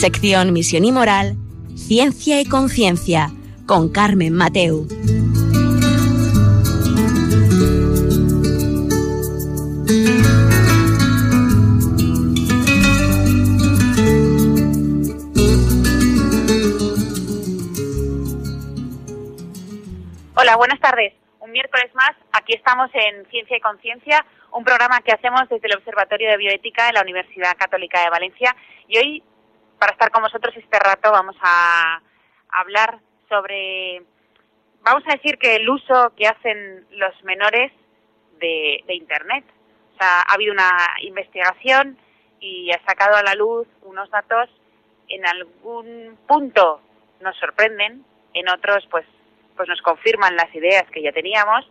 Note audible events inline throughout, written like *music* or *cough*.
Sección Misión y Moral, Ciencia y Conciencia, con Carmen Mateu. Hola, buenas tardes. Un miércoles más, aquí estamos en Ciencia y Conciencia, un programa que hacemos desde el Observatorio de Bioética de la Universidad Católica de Valencia. Y hoy, para estar con vosotros este rato, vamos a hablar sobre, vamos a decir que el uso que hacen los menores de, Internet. O sea, ha habido una investigación y ha sacado a la luz unos datos en algún punto nos sorprenden, en otros pues pues nos confirman las ideas que ya teníamos,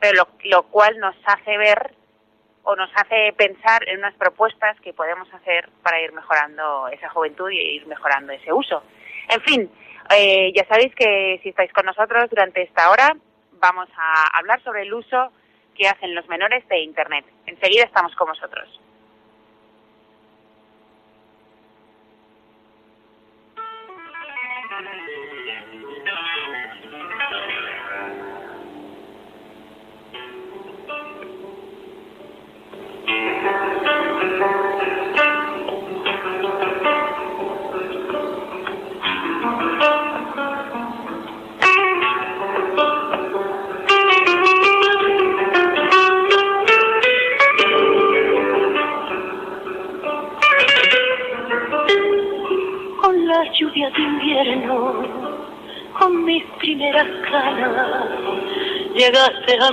pero lo, cual nos hace ver o nos hace pensar en unas propuestas que podemos hacer para ir mejorando esa juventud y ir mejorando ese uso. En fin, eh, ya sabéis que si estáis con nosotros durante esta hora vamos a hablar sobre el uso que hacen los menores de Internet. Enseguida estamos con vosotros.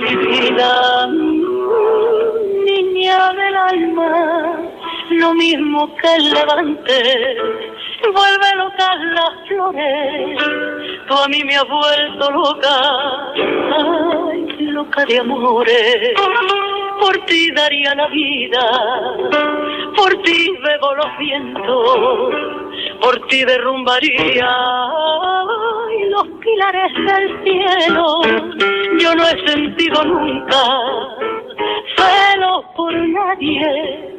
Mi vida, niña del alma, lo mismo que el levante, vuelve loca las flores, tú a mí me has vuelto loca, ay, loca de amores por ti daría la vida, por ti bebo los vientos, por ti derrumbaría los pilares del cielo. Yo no he sentido nunca celos por nadie.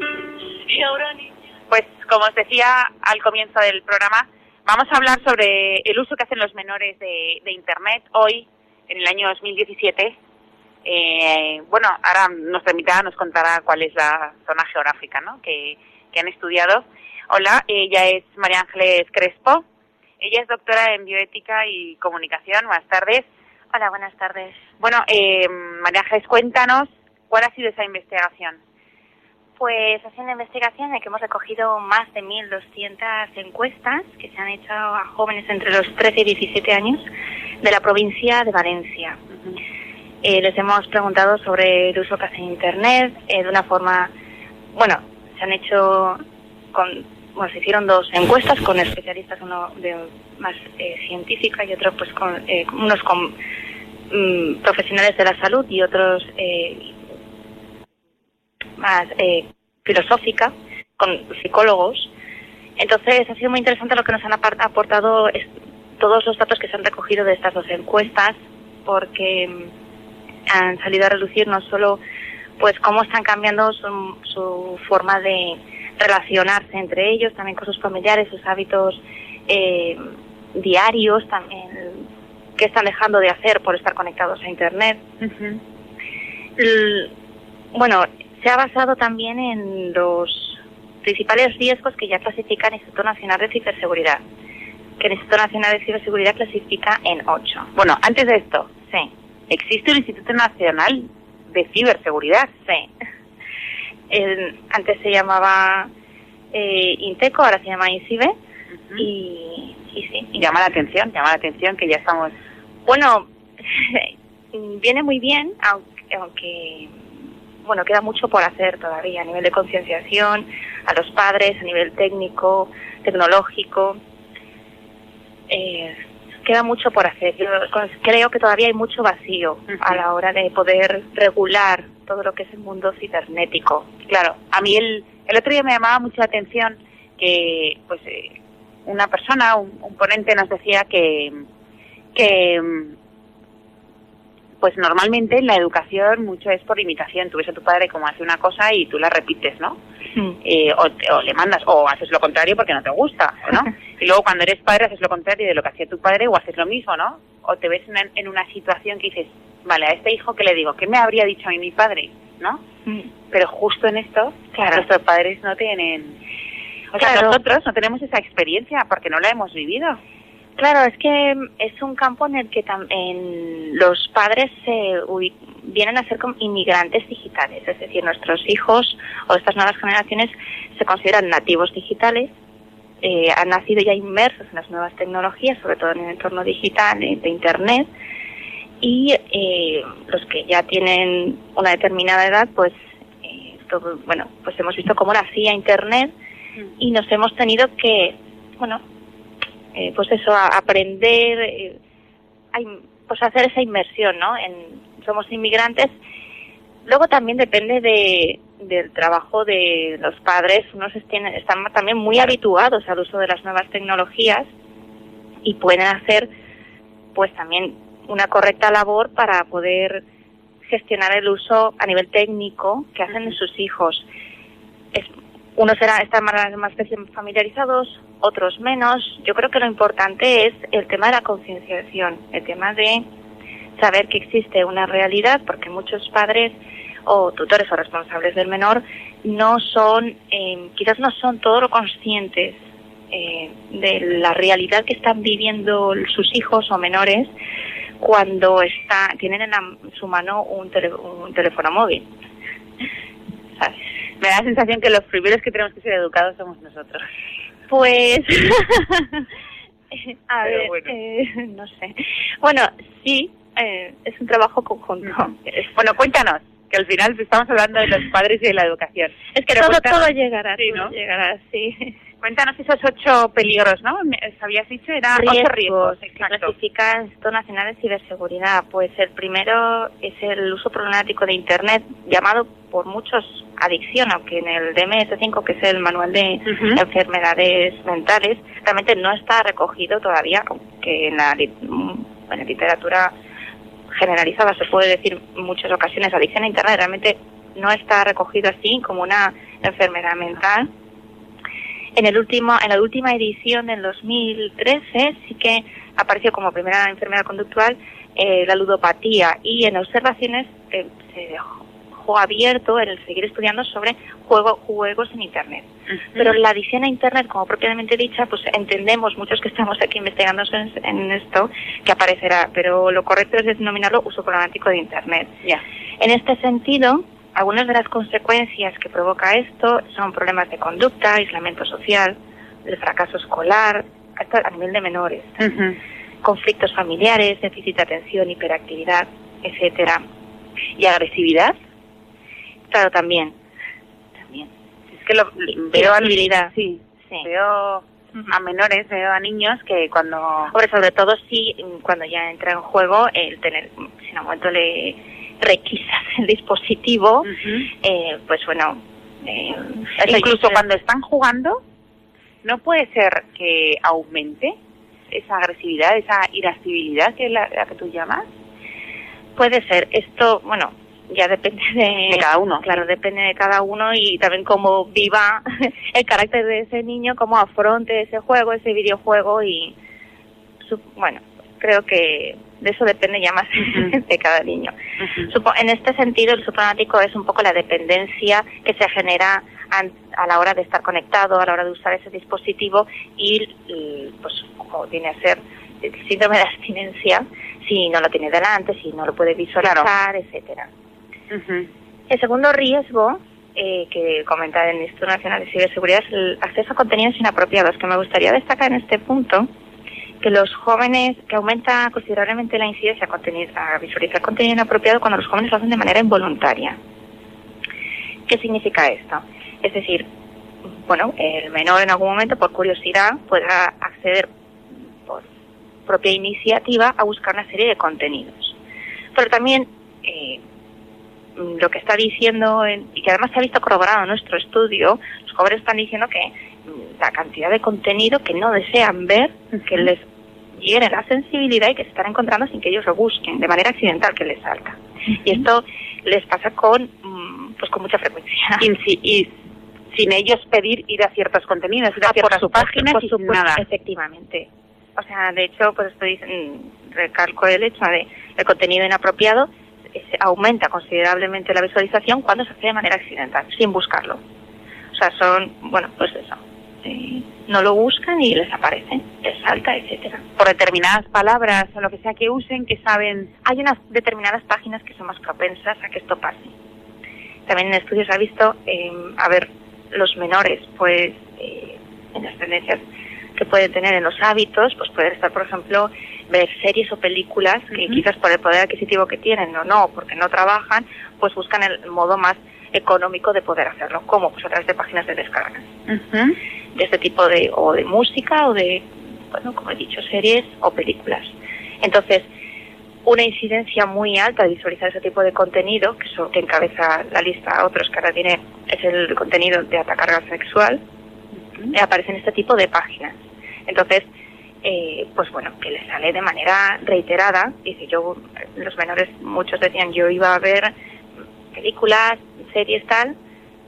Pues como os decía al comienzo del programa, vamos a hablar sobre el uso que hacen los menores de, de Internet hoy, en el año 2017. Eh, bueno, ahora nuestra invitada nos contará cuál es la zona geográfica ¿no? que, que han estudiado Hola, ella es María Ángeles Crespo. Ella es doctora en bioética y comunicación. Buenas tardes. Hola, buenas tardes. Bueno, eh, María Ángeles, cuéntanos cuál ha sido esa investigación. Pues ha sido una investigación en que hemos recogido más de 1.200 encuestas que se han hecho a jóvenes entre los 13 y 17 años de la provincia de Valencia. Eh, les hemos preguntado sobre el uso que hacen Internet eh, de una forma, bueno, se han hecho con bueno, se hicieron dos encuestas con especialistas, uno de más eh, científica y otro pues con eh, unos con mm, profesionales de la salud y otros eh, más filosófica con psicólogos. Entonces ha sido muy interesante lo que nos han aportado todos los datos que se han recogido de estas dos encuestas porque mm, han salido a reducir no solo pues cómo están cambiando su, su forma de relacionarse entre ellos, también con sus familiares, sus hábitos eh, diarios, también qué están dejando de hacer por estar conectados a Internet. bueno, se ha basado también en los principales riesgos que ya clasifica el Instituto Nacional de Ciberseguridad, que el Instituto Nacional de Ciberseguridad clasifica en ocho. Bueno, antes de esto, sí. ¿Existe el Instituto Nacional de Ciberseguridad? Sí antes se llamaba eh, Inteco, ahora se llama INCIBE. y, sí. llama la atención, llama la atención que ya estamos... Bueno, *laughs* viene muy bien, aunque, aunque bueno, queda mucho por hacer todavía a nivel de concienciación, a los padres, a nivel técnico, tecnológico. Eh, queda mucho por hacer. Yo creo que todavía hay mucho vacío a la hora de poder regular todo lo que es el mundo cibernético. Claro, a mí el, el otro día me llamaba mucho la atención que pues eh, una persona, un, ponente nos decía que, que mm, pues normalmente en la educación mucho es por imitación. Tú ves a tu padre como hace una cosa y tú la repites, ¿no? Mm. Eh, o, o le mandas, o haces lo contrario porque no te gusta, ¿no? *laughs* y luego cuando eres padre haces lo contrario de lo que hacía tu padre o haces lo mismo, ¿no? O te ves en, en una situación que dices, vale, a este hijo que le digo, ¿qué me habría dicho a mí mi padre? ¿No? Mm. Pero justo en esto, Claro. nuestros padres no tienen... O sea, Claro. nosotros no tenemos esa experiencia porque no la hemos vivido. Claro, es que es un campo en el que tam- en los padres se vienen a ser como inmigrantes digitales, es decir, nuestros hijos o estas nuevas generaciones se consideran nativos digitales, eh, han nacido ya inmersos en las nuevas tecnologías, sobre todo en el entorno digital de Internet, y eh, los que ya tienen una determinada edad, pues, eh, todo- bueno, pues hemos visto cómo nacía Internet y nos hemos tenido que, bueno, eh, pues eso, a aprender, eh, pues hacer esa inmersión, ¿no? En, somos inmigrantes. Luego también depende de, del trabajo de los padres. Unos están también muy habituados al uso de las nuevas tecnologías y pueden hacer, pues también una correcta labor para poder gestionar el uso a nivel técnico que hacen de sus hijos. Es, unos serán, están más, más familiarizados, otros menos. Yo creo que lo importante es el tema de la concienciación, el tema de saber que existe una realidad, porque muchos padres o tutores o responsables del menor no son, eh, quizás no son todo lo conscientes eh, de la realidad que están viviendo sus hijos o menores cuando está, tienen en su mano un, tele- un teléfono móvil. *laughs* ¿Sabes? Me da la sensación que los primeros que tenemos que ser educados somos nosotros. Pues, *laughs* *laughs* a Pero ver, bueno. eh, no sé. Bueno, sí, eh, es un trabajo conjunto. Bueno, cuéntanos, que al final estamos hablando de los padres y de la educación. es que Pero todo, cuéntanos- todo llegará, Sí, todo llegará, sí. Cuéntanos esos ocho peligros, ¿no? Habías dicho, era ocho riesgos, exacto. clasifica el Instituto Nacional de Ciberseguridad. Pues el primero es el uso problemático de Internet, llamado por muchos adicción, aunque en el DMS5, que es el manual de enfermedades mentales, realmente no está recogido todavía, aunque en la, en la literatura generalizada se puede decir en muchas ocasiones adicción a Internet, realmente no está recogido así como una enfermedad mental. En, el último, en la última edición del 2013 sí que apareció como primera enfermedad conductual eh, la ludopatía y en observaciones eh, se dejó abierto el seguir estudiando sobre juego, juegos en Internet. Pero la adicción a Internet, como propiamente dicha, pues entendemos muchos que estamos aquí investigando en, en esto que aparecerá, pero lo correcto es denominarlo uso problemático de Internet. En este sentido, algunas de las consecuencias que provoca esto son problemas de conducta, aislamiento social, el fracaso escolar, hasta a nivel de menores, conflictos familiares, déficit de atención, hiperactividad, etcétera. ¿Y agresividad? Claro, también. También. Es que lo veo a irritabilidad. Sí, Sí. veo a menores, veo a niños que cuando... Hombre, sobre todo si mm, cuando ya entra en juego el tener, si en un momento le requisas el dispositivo, eh, pues bueno, eh, Incluso cuando están jugando, ¿no puede ser que aumente esa agresividad, esa irascibilidad que es la, la que tú llamas? puede ser. Esto, bueno, ya depende de, De cada uno. Claro, depende de cada uno y también cómo viva *laughs* el carácter de ese niño, cómo afronte ese juego, ese videojuego y, su- bueno, creo que de eso depende ya más *laughs* de cada niño. En este sentido, el subproblemático es un poco la dependencia que se genera a la hora de estar conectado, a la hora de usar ese dispositivo y, y, pues, como viene a ser el síndrome de abstinencia, si no lo tiene delante, si no lo puede visualizar, etcétera. Ujú. El segundo riesgo eh, que comenta el Instituto Nacional de Ciberseguridad es el acceso a contenidos inapropiados, que me gustaría destacar en este punto que los jóvenes, que aumenta considerablemente la incidencia a, a visualizar contenido inapropiado cuando los jóvenes lo hacen de manera involuntaria. ¿Qué significa esto? Es decir, bueno, el menor en algún momento, por curiosidad, podrá acceder por propia iniciativa a buscar una serie de contenidos. Pero también eh, lo que está diciendo, en- y que además se ha visto corroborado en nuestro estudio, los jóvenes están diciendo que mm, la cantidad de contenido que no desean ver, que les hieren la sensibilidad y que se están encontrando sin que ellos lo busquen, de manera accidental que les salta. Y esto les pasa con, mm, pues con mucha frecuencia. Y, sin ellos pedir ir a ciertos contenidos, ir a ah, ciertas páginas por y nada. Efectivamente. O sea, de hecho, pues estoy mm, recalco el hecho de el contenido inapropiado aumenta considerablemente la visualización cuando se hace de manera accidental, sin buscarlo. O sea, son, bueno, pues eso. Eh, no lo buscan y les aparece, les salta, etcétera. Por determinadas palabras o lo que sea que usen, que saben. Hay unas determinadas páginas que son más propensas a que esto pase. También en estudios ha visto, eh, a ver, los menores, pues, eh, en las tendencias que pueden tener en los hábitos, pues pueden estar, por ejemplo, ver series o películas que quizás por el poder adquisitivo que tienen o no, porque no trabajan, pues buscan el modo más económico de poder hacerlo. ¿Cómo? Pues a través de páginas de descarga. De este tipo de, o de música o de, bueno, como he dicho, series o películas. Entonces, una incidencia muy alta de visualizar ese tipo de contenido, que, que encabeza la lista otros que ahora tiene, es el contenido de atacar sexual, aparece en este tipo de páginas. Entonces, eh, pues bueno, que le sale de manera reiterada. Dice, yo, los menores, muchos decían, yo iba a ver películas, series, tal,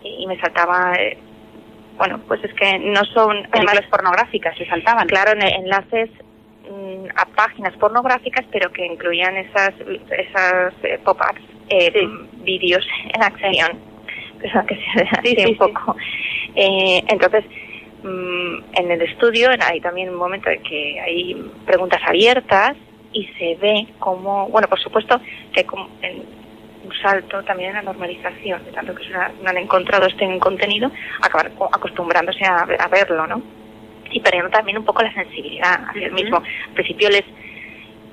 y, me saltaba, eh, bueno, pues es que no son... Películas pornográficas, se saltaban. Claro, enlaces mm, a páginas pornográficas, pero que incluían esas, esas eh, pop-ups, vídeos en acción. Pero que se sí, un poco. entonces, Mm, en el estudio hay también un momento en que hay preguntas abiertas y se ve como, bueno, por supuesto que como un salto también en la normalización, de tanto que se no han encontrado este contenido, acabar acostumbrándose a, verlo, ¿no? Y perdiendo también un poco la sensibilidad hacia el mismo. Al principio les,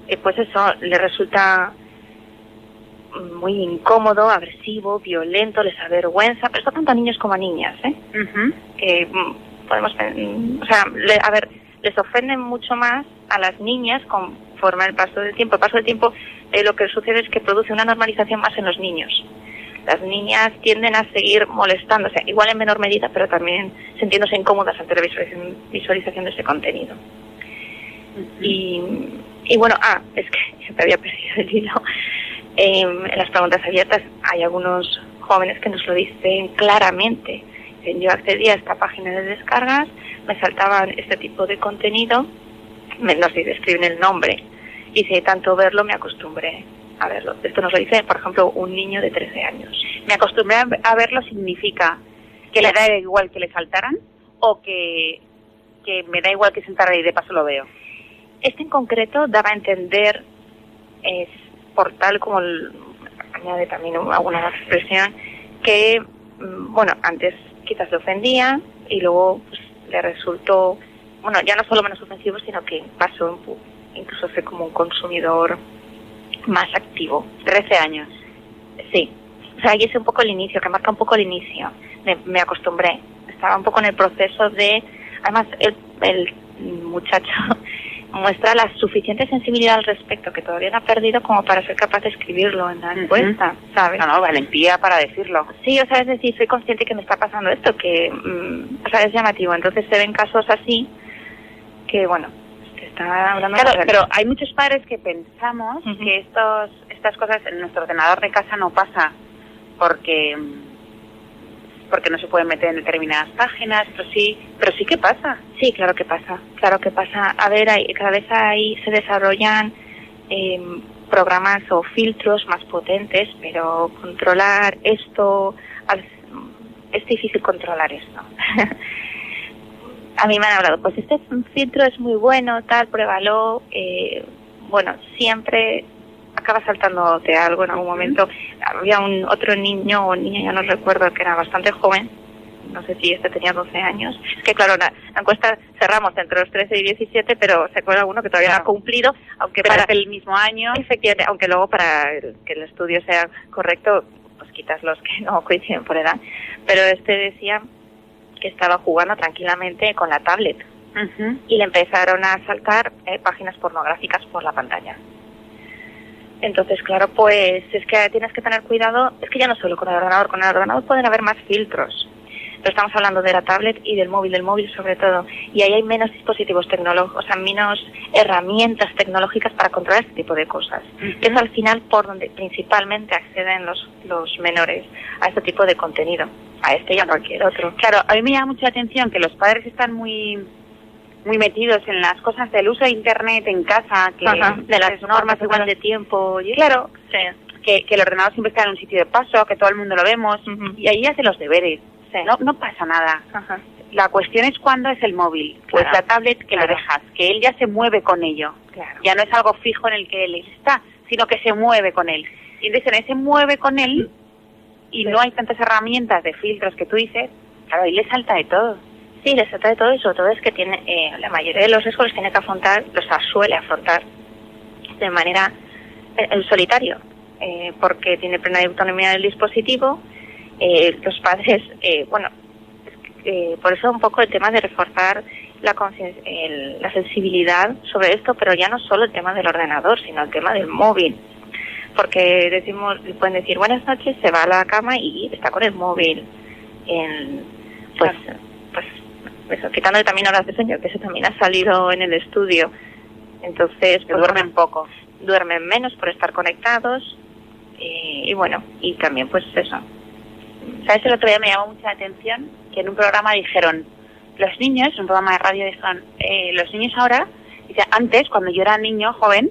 eh, pues eso, les resulta muy incómodo, agresivo, violento, les avergüenza, pero esto tanto a niños como a niñas, ¿eh? que mm, podemos, o sea, a ver, les ofenden mucho más a las niñas conforme el paso del tiempo. El paso del tiempo eh, lo que sucede es que produce una normalización más en los niños. Las niñas tienden a seguir molestándose, igual en menor medida, pero también sintiéndose incómodas ante la visualización, de ese contenido. y, y, bueno, ah, es que se había perdido el hilo. en las preguntas abiertas hay algunos jóvenes que nos lo dicen claramente yo accedía a esta página de descargas, me saltaban este tipo de contenido, me, no sé, escriben el nombre, y si tanto verlo me acostumbré a verlo. Esto nos lo dice, por ejemplo, un niño de 13 años. Me acostumbré a verlo significa que le da igual que le saltaran o que, que me da igual que sentara y de paso lo veo. Este en concreto daba a entender, es por tal como añade también alguna expresión, que, mm, bueno, antes quizás le ofendía y luego pues, le resultó, bueno, ya no solo menos ofensivo, sino que pasó incluso fue como un consumidor más activo. 13 años. Sí. O sea, ahí es un poco el inicio, que marca un poco el inicio. me acostumbré. Estaba un poco en el proceso de... Además, el, el muchacho *laughs* muestra la suficiente sensibilidad al respecto que todavía no ha perdido como para ser capaz de escribirlo en la encuesta, ¿sabes? No, no, valentía para decirlo. Sí, o sea, es decir, soy consciente que me está pasando esto, que, mm, o sea, es llamativo. Entonces se ven casos así que, bueno, está hablando Claro, pero hay muchos padres que pensamos que estos, estas cosas en nuestro ordenador de casa no pasa porque porque no se pueden meter en determinadas páginas, pero sí, pero sí que pasa. Sí, claro que pasa, claro que pasa. A ver, hay, cada vez ahí se desarrollan em, programas o filtros más potentes, pero controlar esto, es difícil controlar esto. *laughs* a mí me han hablado, pues este filtro es muy bueno, tal, pruébalo. Eh, bueno, siempre acaba saltándote algo en algún momento. Había un otro niño o niña, ya no recuerdo, que era bastante joven, no sé si este tenía 12 años. Es que claro, la, encuesta cerramos entre los 13 y 17, pero se acuerda uno que todavía no ha cumplido, aunque para el mismo año. Efectivamente, aunque luego para que el estudio sea correcto, pues quitas los que no coinciden por edad. Pero este decía que estaba jugando tranquilamente con la tablet. Y le empezaron a saltar eh, páginas pornográficas por la pantalla. Entonces, claro, pues es que tienes que tener cuidado, es que ya no solo con el ordenador, con el ordenador pueden haber más filtros. Pero estamos hablando de la tablet y del móvil, del móvil sobre todo. Y ahí hay menos dispositivos tecnológicos, o sea, menos herramientas tecnológicas para controlar este tipo de cosas. Que es al final por donde principalmente acceden los, los menores a este tipo de contenido, a este y a cualquier otro. Claro, a mí me llama mucha atención que los padres están muy muy metidos en las cosas del uso de internet en casa, que de las normas igual de tiempo. Y claro, que, que el ordenador siempre está en un sitio de paso, que todo el mundo lo vemos, y ahí hace los deberes. No, no pasa nada. La cuestión es cuándo es el móvil, pues la tablet que lo dejas, que él ya se mueve con ello. Ya no es algo fijo en el que él está, sino que se mueve con él. Y entonces en ese mueve con él y no hay tantas herramientas de filtros que tú dices, claro, ahí le salta de todo. Sí, le trata de todo eso, todo es que tiene, eh, la mayoría de los riesgos tiene que afrontar, los suele afrontar de manera eh, en solitario, eh, porque tiene plena autonomía del dispositivo. Los padres, bueno, por eso un poco el tema de reforzar la, la sensibilidad sobre esto, pero ya no solo el tema del ordenador, sino el tema del móvil. Porque decimos, pueden decir buenas noches, se va a la cama y está con el móvil. En, pues, pues eso, quitándole también horas de sueño, que eso también ha salido en el estudio. Entonces, pues, duermen poco. Duermen menos por estar conectados y, bueno, y también pues eso. ¿Sabes? El otro día me llamó mucha atención que en un programa dijeron, los niños, un programa de radio dijeron, eh, los niños ahora, dice, antes, cuando yo era niño, joven,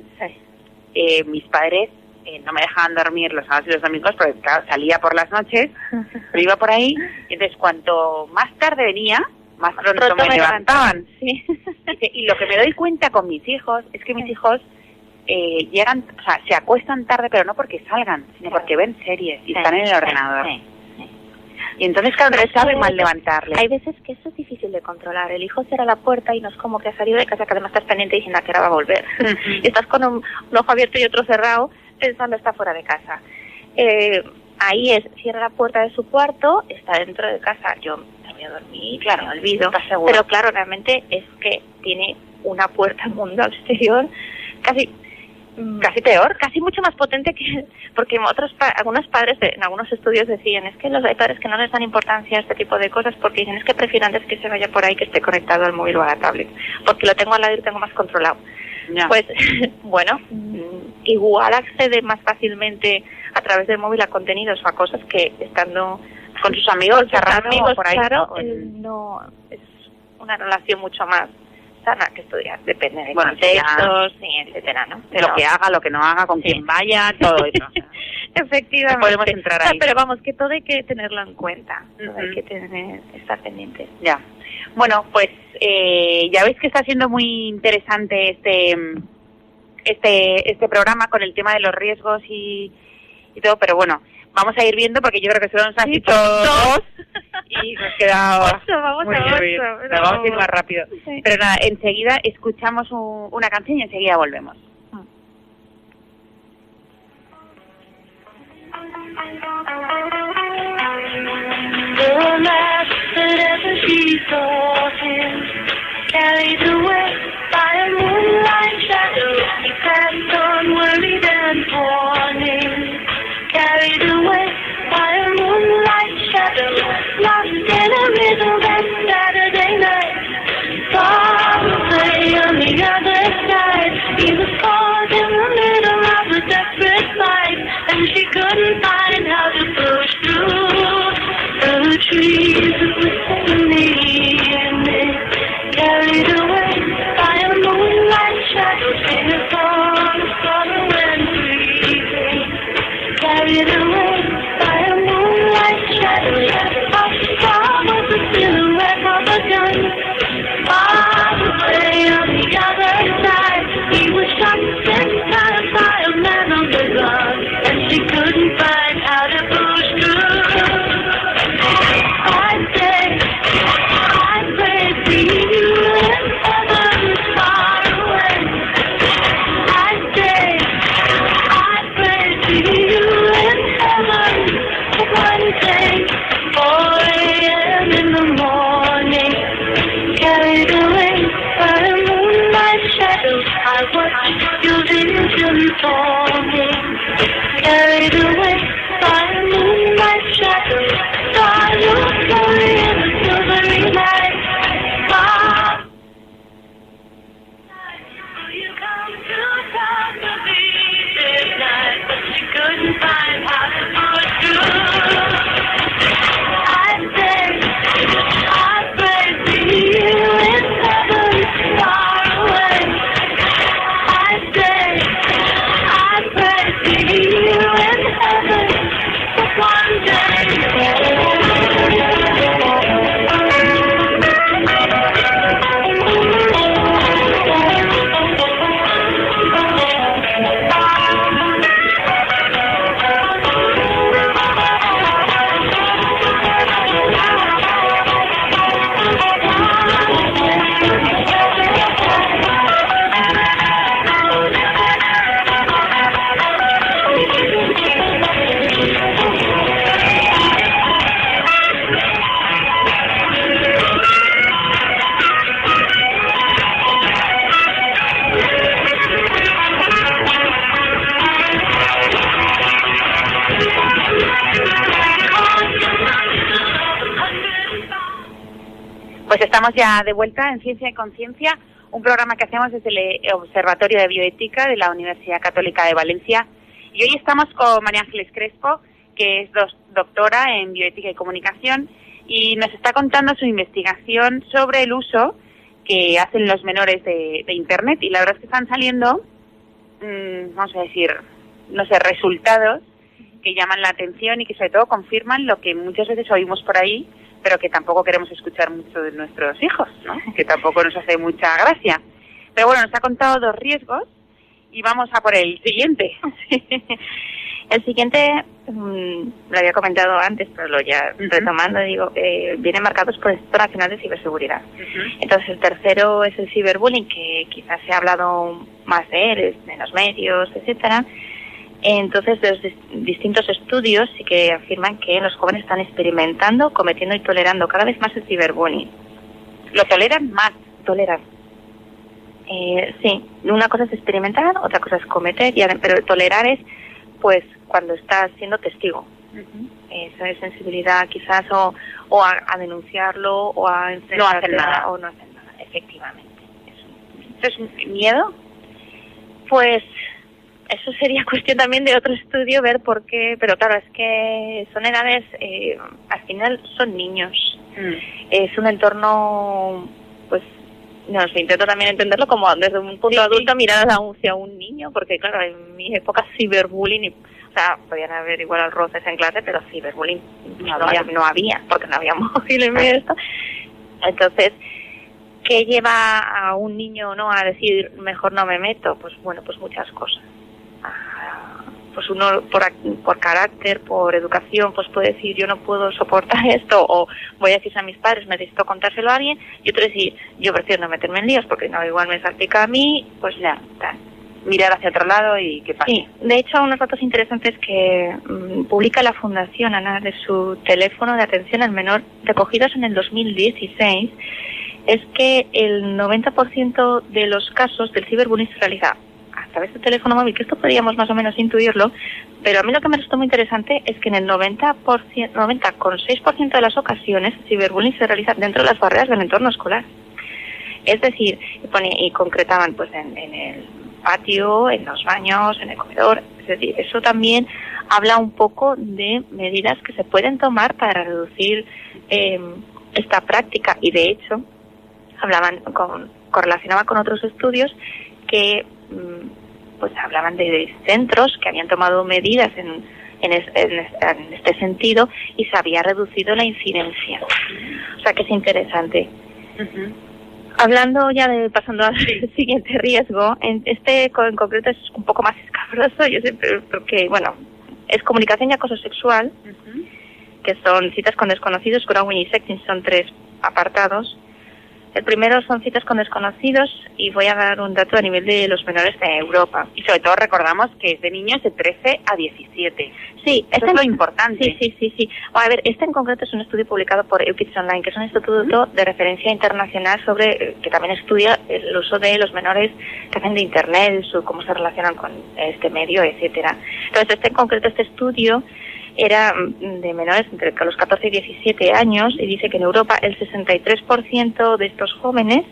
eh, mis padres eh, no me dejaban dormir los sábados y los domingos porque salía por las noches, *laughs* pero iba por ahí, y entonces cuanto más tarde venía, más pronto, me, levantaban. Sí. *laughs* Y lo que me doy cuenta con mis hijos es que mis hijos eh, llegan, o sea, se acuestan tarde, pero no porque salgan, sino porque ven series y están en el ordenador. Y entonces, claro, no sabe mal levantarle. Hay veces que eso es difícil de controlar. El hijo cierra la puerta y no es como que ha salido de casa, que además estás pendiente diciendo que ahora va a volver. *laughs* y estás con un, ojo abierto y otro cerrado pensando está fuera de casa. Eh, ahí es, cierra la puerta de su cuarto, está dentro de casa. Yo a dormir, claro, me olvido. Pero claro, realmente es que tiene una puerta al mundo *laughs* exterior casi casi peor, casi mucho más potente que porque otros algunos padres en algunos estudios decían es que los hay padres que no les dan importancia a este tipo de cosas porque dicen es que prefiero antes que se vaya por ahí que esté conectado al móvil o a la tablet porque lo tengo al lado y lo tengo más controlado. Pues *laughs* bueno, mm, igual accede más fácilmente a través del móvil a contenidos o a cosas que estando con sus amigos, amigos por ahí. Claro, no es una relación mucho más sana que estudiar, depende de contextos, etcétera, ¿no? lo que haga, lo que no haga, con quien vaya, todo eso. *laughs* Efectivamente. podemos entrar ahí. pero vamos, que todo hay que tenerlo en cuenta, hay que tener, estar pendiente. Ya. Bueno, pues eh, ya veis que está siendo muy interesante este este este programa con el tema de los riesgos y, y todo, pero bueno, vamos a ir viendo porque yo creo que solo nos han dicho dos *laughs* y nos queda vamos muy a bien. vamos a ir más rápido. Pero nada, enseguida escuchamos una canción y enseguida volvemos. Carried away by a moonlight shadow, lost in a middle that Saturday night. Far away on the other side, he was caught in the middle of a desperate fight, and she couldn't find how to push through the trees Pues estamos ya de vuelta en Ciencia y Conciencia, un programa que hacemos desde el Observatorio de Bioética de la Universidad Católica de Valencia. Y hoy estamos con María Ángeles Crespo, que es doctora en Bioética y Comunicación, y nos está contando su investigación sobre el uso que hacen los menores de, Internet. Y la verdad es que están saliendo, mm, vamos a decir, no sé, resultados que llaman la atención y que sobre todo confirman lo que muchas veces oímos por ahí, pero que tampoco queremos escuchar mucho de nuestros hijos, ¿no? *laughs* que tampoco nos hace mucha gracia. Pero bueno, nos ha contado dos riesgos y vamos a por el siguiente. *laughs* el siguiente, mm, lo había comentado antes, pero lo ya retomando, digo, eh, viene marcados por el Instituto Nacional de Ciberseguridad. Entonces, el tercero es el ciberbullying, que quizás se ha hablado más de él en los medios, etcétera entonces, los distintos estudios sí que afirman que los jóvenes están experimentando, cometiendo y tolerando cada vez más el ciberbullying. ¿Lo toleran más? Toleran. Eh, sí, una cosa es experimentar, otra cosa es cometer, pero tolerar es, pues, cuando estás siendo testigo. Esa es sensibilidad quizás o, o a, denunciarlo o a no hacer nada o no hacer nada, efectivamente. ¿Eso es miedo? Pues eso sería *laughs* cuestión también de otro estudio ver por qué, pero claro, es que son edades, eh, al final son niños. Mm. Es un entorno, pues, no sé, intento también entenderlo como desde un punto adulto mirar hacia un niño, porque claro, en mi época ciberbullying, o sea, podían haber igual roces en clase, pero ciberbullying no, había, no había, porque no había *laughs* móvil en esto. Entonces, ¿qué lleva a un niño no a decir mejor no me meto? Pues bueno, pues muchas cosas pues uno por, por carácter, por educación, pues puede decir yo no puedo soportar *laughs* esto o voy a decir a mis padres, necesito contárselo a alguien y otro decir yo prefiero no meterme en líos porque no igual me salpica a mí, pues ya, mirar hacia otro lado y qué pasa. Sí, de hecho unos datos interesantes que mm, publica la Fundación Ana de su teléfono de atención al menor recogidos en el 2016 es que el 90% de los casos del ciberbullying se realiza través del teléfono móvil, que esto podríamos más o menos intuirlo, pero a mí lo que me resultó muy interesante es que en el 90%, 90,6% de las ocasiones ciberbullying se realiza dentro de las barreras del entorno escolar. Es decir, y, concretaban pues en, el patio, en los baños, en el comedor, es decir, eso también habla un poco de medidas que se pueden tomar para reducir eh, esta práctica y de hecho hablaban con, correlacionaba con otros estudios que mm, pues hablaban de centros que habían tomado medidas en, en, este sentido y se había reducido la incidencia. O sea que es interesante. Hablando ya de, pasando al *laughs* siguiente riesgo, en este en concreto es un poco más escabroso, yo sé, porque, bueno, es comunicación y acoso sexual, que son citas con desconocidos, growing y sexting, son tres apartados, el primero son citas con desconocidos y voy a dar un dato a nivel de los menores de Europa. Y sobre todo recordamos que es de niños de 13 a 17. Sí, este es lo importante. Sí, sí, sí, sí. a ver, este en concreto es un estudio publicado por EUKIDS Online, que es un instituto de referencia internacional sobre que también estudia el uso de los menores que hacen de Internet, su, cómo se relacionan con este medio, etcétera. Entonces, este en concreto, este estudio era mm, de menores entre los 14 y 17 años y dice que en Europa el 63% de estos jóvenes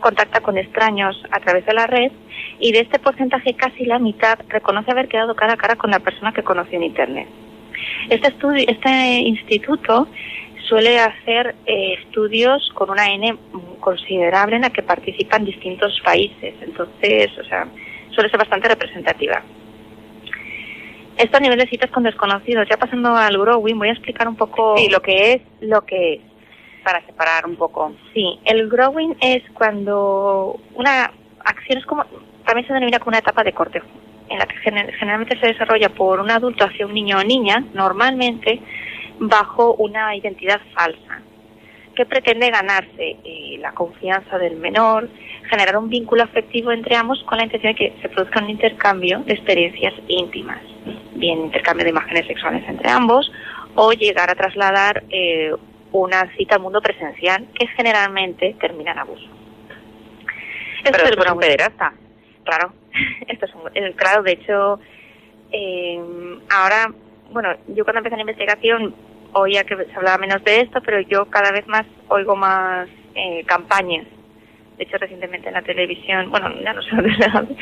contacta con extraños a través de la red y de este porcentaje casi la mitad reconoce haber quedado cara a cara con la persona que conoció en Internet. Este, estudio, este instituto suele hacer eh, estudios con una N considerable en la que participan distintos países, entonces, o sea, suele ser bastante representativa. Esto a nivel de citas con desconocidos. Ya pasando al growing, voy a explicar un poco sí, lo que es lo que es, para separar un poco. Sí, el growing es cuando una acción es como, también se denomina como una etapa de cortejo, en la que generalmente se desarrolla por un adulto hacia un niño o niña, normalmente bajo una identidad falsa, que pretende ganarse eh, la confianza del menor, generar un vínculo afectivo entre ambos con la intención de que se produzca un intercambio de experiencias íntimas bien intercambio de imágenes sexuales entre ambos, o llegar a trasladar eh, una cita al mundo presencial, que generalmente termina en abuso. Esto es una pederasta. Claro, *laughs* esto es un, eh, claro, de hecho, eh, ahora, bueno, yo cuando empecé la investigación oía que se hablaba menos de esto, pero yo cada vez más oigo más eh, campañas. De hecho, recientemente en la televisión, bueno, ya no sé dónde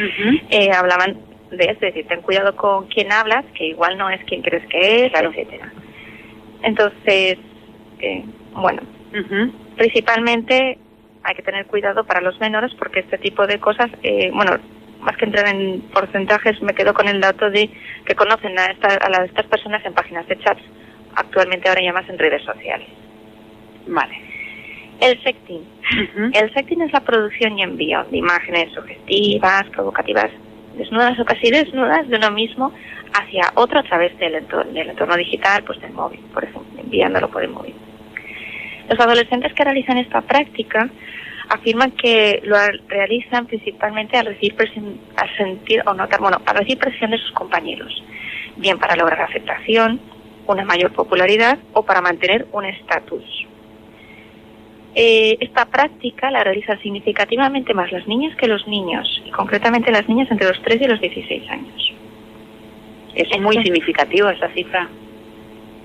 eh, hablaban de eso, es decir, ten cuidado con quién hablas, que igual no es quien crees que es, etcétera. Entonces, eh, bueno, principalmente hay que tener cuidado para los menores porque este tipo de cosas, eh, bueno, más que entrar en porcentajes, me quedo con el dato de que conocen a, a estas personas en páginas de chats, actualmente ahora ya más en redes sociales. Vale. El sexting. El sexting es la producción y envío de imágenes sugestivas, provocativas, desnudas o casi desnudas de uno mismo hacia otro a través del entorno, del entorno digital, pues del móvil, por ejemplo, enviándolo por el móvil. Los adolescentes que realizan esta práctica afirman que lo realizan principalmente al recibir presión, al sentir o notar, bueno, al recibir presión de sus compañeros, bien para lograr aceptación, una mayor popularidad o para mantener un estatus. Eh, esta práctica la realizan significativamente más las niñas que los niños, y concretamente las niñas entre los 3 y los 16 años. Es muy significativo esa cifra.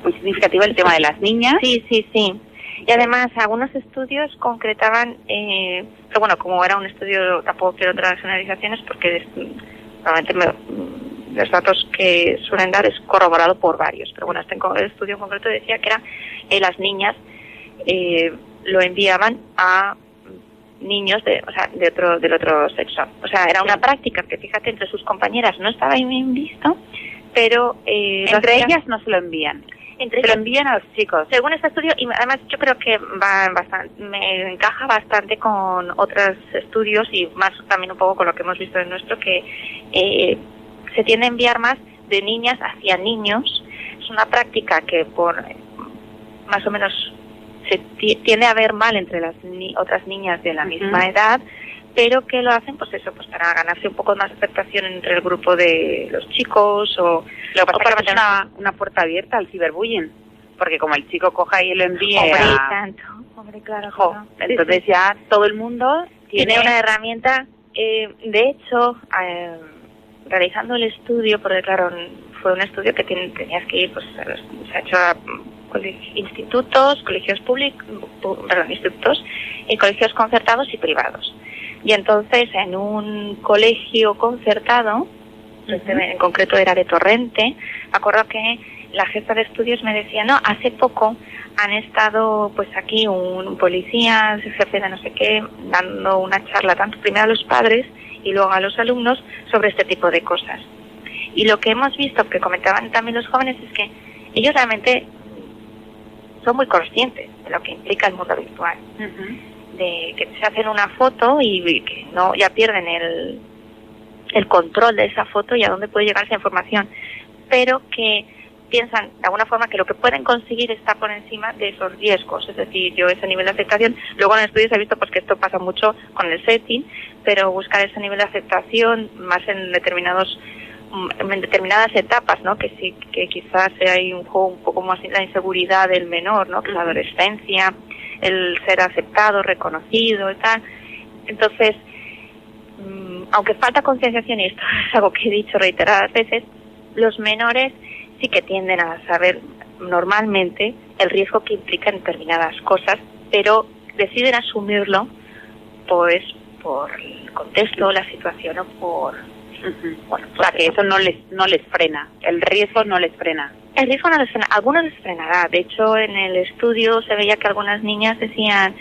Muy significativo el tema de las niñas. Sí, sí, sí. Y además, algunos estudios concretaban, eh, pero bueno, como era un estudio, tampoco quiero otras generalizaciones porque realmente los datos que suelen dar es corroborado por varios. Pero bueno, este estudio en concreto decía que era eh, las niñas eh, lo enviaban a niños de, o sea, de otro, del otro sexo. O sea, era una práctica que, fíjate, entre sus compañeras no estaba bien visto, pero... Eh, entre ellas no se lo envían entre lo envían a los chicos. Según este estudio, y además yo creo que va bastante, me encaja bastante con otros estudios y más también un poco con lo que hemos visto en nuestro, que eh, se tiende a enviar más de niñas hacia niños. Es una práctica que por más o menos se tiende a ver mal entre las otras niñas de la misma edad pero que lo hacen pues eso pues para ganarse un poco más aceptación entre el grupo de los chicos o, lo para mantener una, puerta abierta al ciberbullying porque como el chico coja y lo envíe hombre, tanto hombre claro, entonces ya todo el mundo tiene, una herramienta eh, de hecho eh, realizando el estudio porque claro fue un estudio que tenías que ir pues se ha hecho a institutos colegios públicos perdón institutos y colegios concertados y privados. Y entonces en un colegio concertado, este en concreto era de Torrente, me acuerdo que la jefa de estudios me decía, no, hace poco han estado pues aquí un policía, jefe de no sé qué, dando una charla tanto primero a los padres y luego a los alumnos sobre este tipo de cosas. Y lo que hemos visto, que comentaban también los jóvenes, es que ellos realmente son muy conscientes de lo que implica el mundo virtual. De que se hacen una foto y que no ya pierden el, el control de esa foto y a dónde puede llegar esa información, pero que piensan de alguna forma que lo que pueden conseguir está por encima de esos riesgos, es decir, yo ese nivel de aceptación, luego en estudios he visto pues que esto pasa mucho con el setting, pero buscar ese nivel de aceptación más en determinados mm, en determinadas etapas, ¿no? Que sí, que quizás hay un juego un poco más la inseguridad del menor, ¿no? Que la adolescencia, el ser aceptado, reconocido y tal. Entonces, mm, aunque falta concienciación, y esto *laughs* es algo que he dicho reiteradas veces, los menores sí que tienden a saber normalmente el riesgo que implican determinadas cosas, pero deciden asumirlo pues por el contexto, la situación o por bueno, o que eso no les no les frena, el riesgo no les frena. El riesgo no les frena, algunos les frenará. De hecho, en el estudio se veía que algunas niñas decían,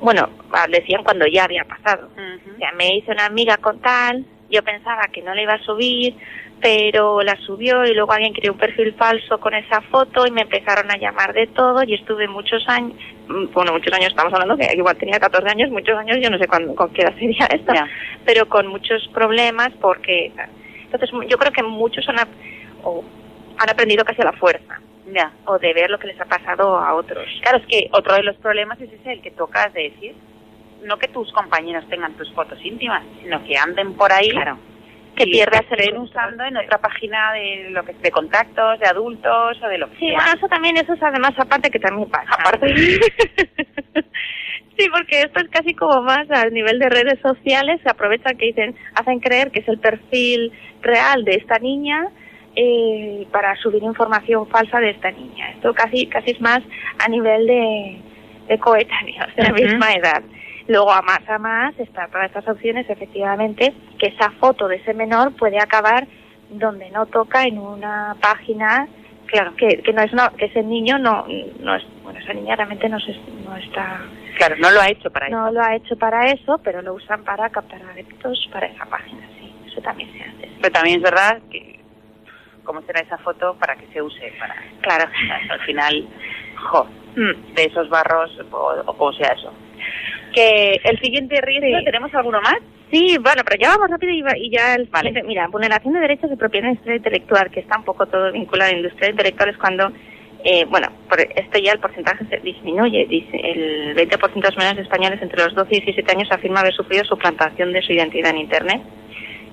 bueno, decían cuando ya había pasado. Ya me hice una amiga con tal, yo pensaba que no le iba a subir, pero la subió y luego alguien creó un perfil falso con esa foto y me empezaron a llamar de todo y estuve muchos años, bueno, muchos años estamos hablando que igual tenía 14 años, muchos años, yo no sé cuándo, con qué edad sería esto, pero con muchos problemas porque, entonces yo creo que muchos son, o han aprendido casi a la fuerza. O de ver lo que les ha pasado a otros. Claro, es que otro de los problemas es ese, el que tocas de decir, no que tus compañeros tengan tus fotos íntimas, sino que anden por ahí. Claro. Que pierdas el usando en otra página de lo que de contactos, de adultos o de lo que sí, bueno, eso también, eso es además aparte que también pasa. Aparte. *laughs* sí, porque esto es casi como más a nivel de redes sociales, se aprovechan que dicen, hacen creer que es el perfil real de esta niña eh, para subir información falsa de esta niña. Esto casi, casi es más a nivel de, de coetáneos de la misma edad. Luego, a más a más, están todas estas opciones, efectivamente, que esa foto de ese menor puede acabar donde no toca en una página claro que, que no es no, que ese niño no no es bueno esa niña realmente no se, no está Claro, no lo ha hecho para eso. no lo ha hecho para eso pero lo usan para captar adeptos para esa página sí eso también se hace sí. Pero también es verdad que, ¿cómo será esa foto para que se use? para claro Al final, jo, de esos barros, o, o como sea eso. Que el siguiente riesgo, Sí. ¿tenemos alguno más? Sí, bueno, pero ya vamos rápido y, va- y ya el Vale. Mira, vulneración de derechos de propiedad industrial intelectual, que está un poco todo vinculado a la industria intelectual, es cuando, eh, bueno, por esto ya el porcentaje se disminuye. Dice, el 20% de los menores españoles entre los 12 y 17 años afirma haber sufrido suplantación de su identidad en Internet.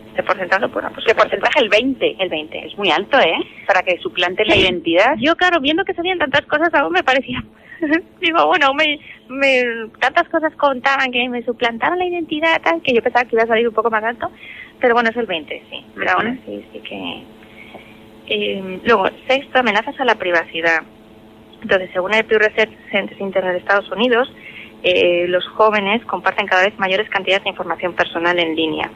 Este porcentaje, bueno, pues... ¿Qué porcentaje? El 20. El 20. Es muy alto, ¿eh? Para que suplante la identidad. Yo, claro, viendo que sabían tantas cosas, aún me parecía. *laughs* Digo, bueno, me, me, tantas cosas contaban que me suplantaron la identidad, tal, que yo pensaba que iba a salir un poco más alto. Pero bueno, es el 20, sí. Pero aún así, sí que. Eh, luego, sexto, amenazas a la privacidad. Entonces, según el Pew Research Center de Estados Unidos, eh, los jóvenes comparten cada vez mayores cantidades de información personal en línea.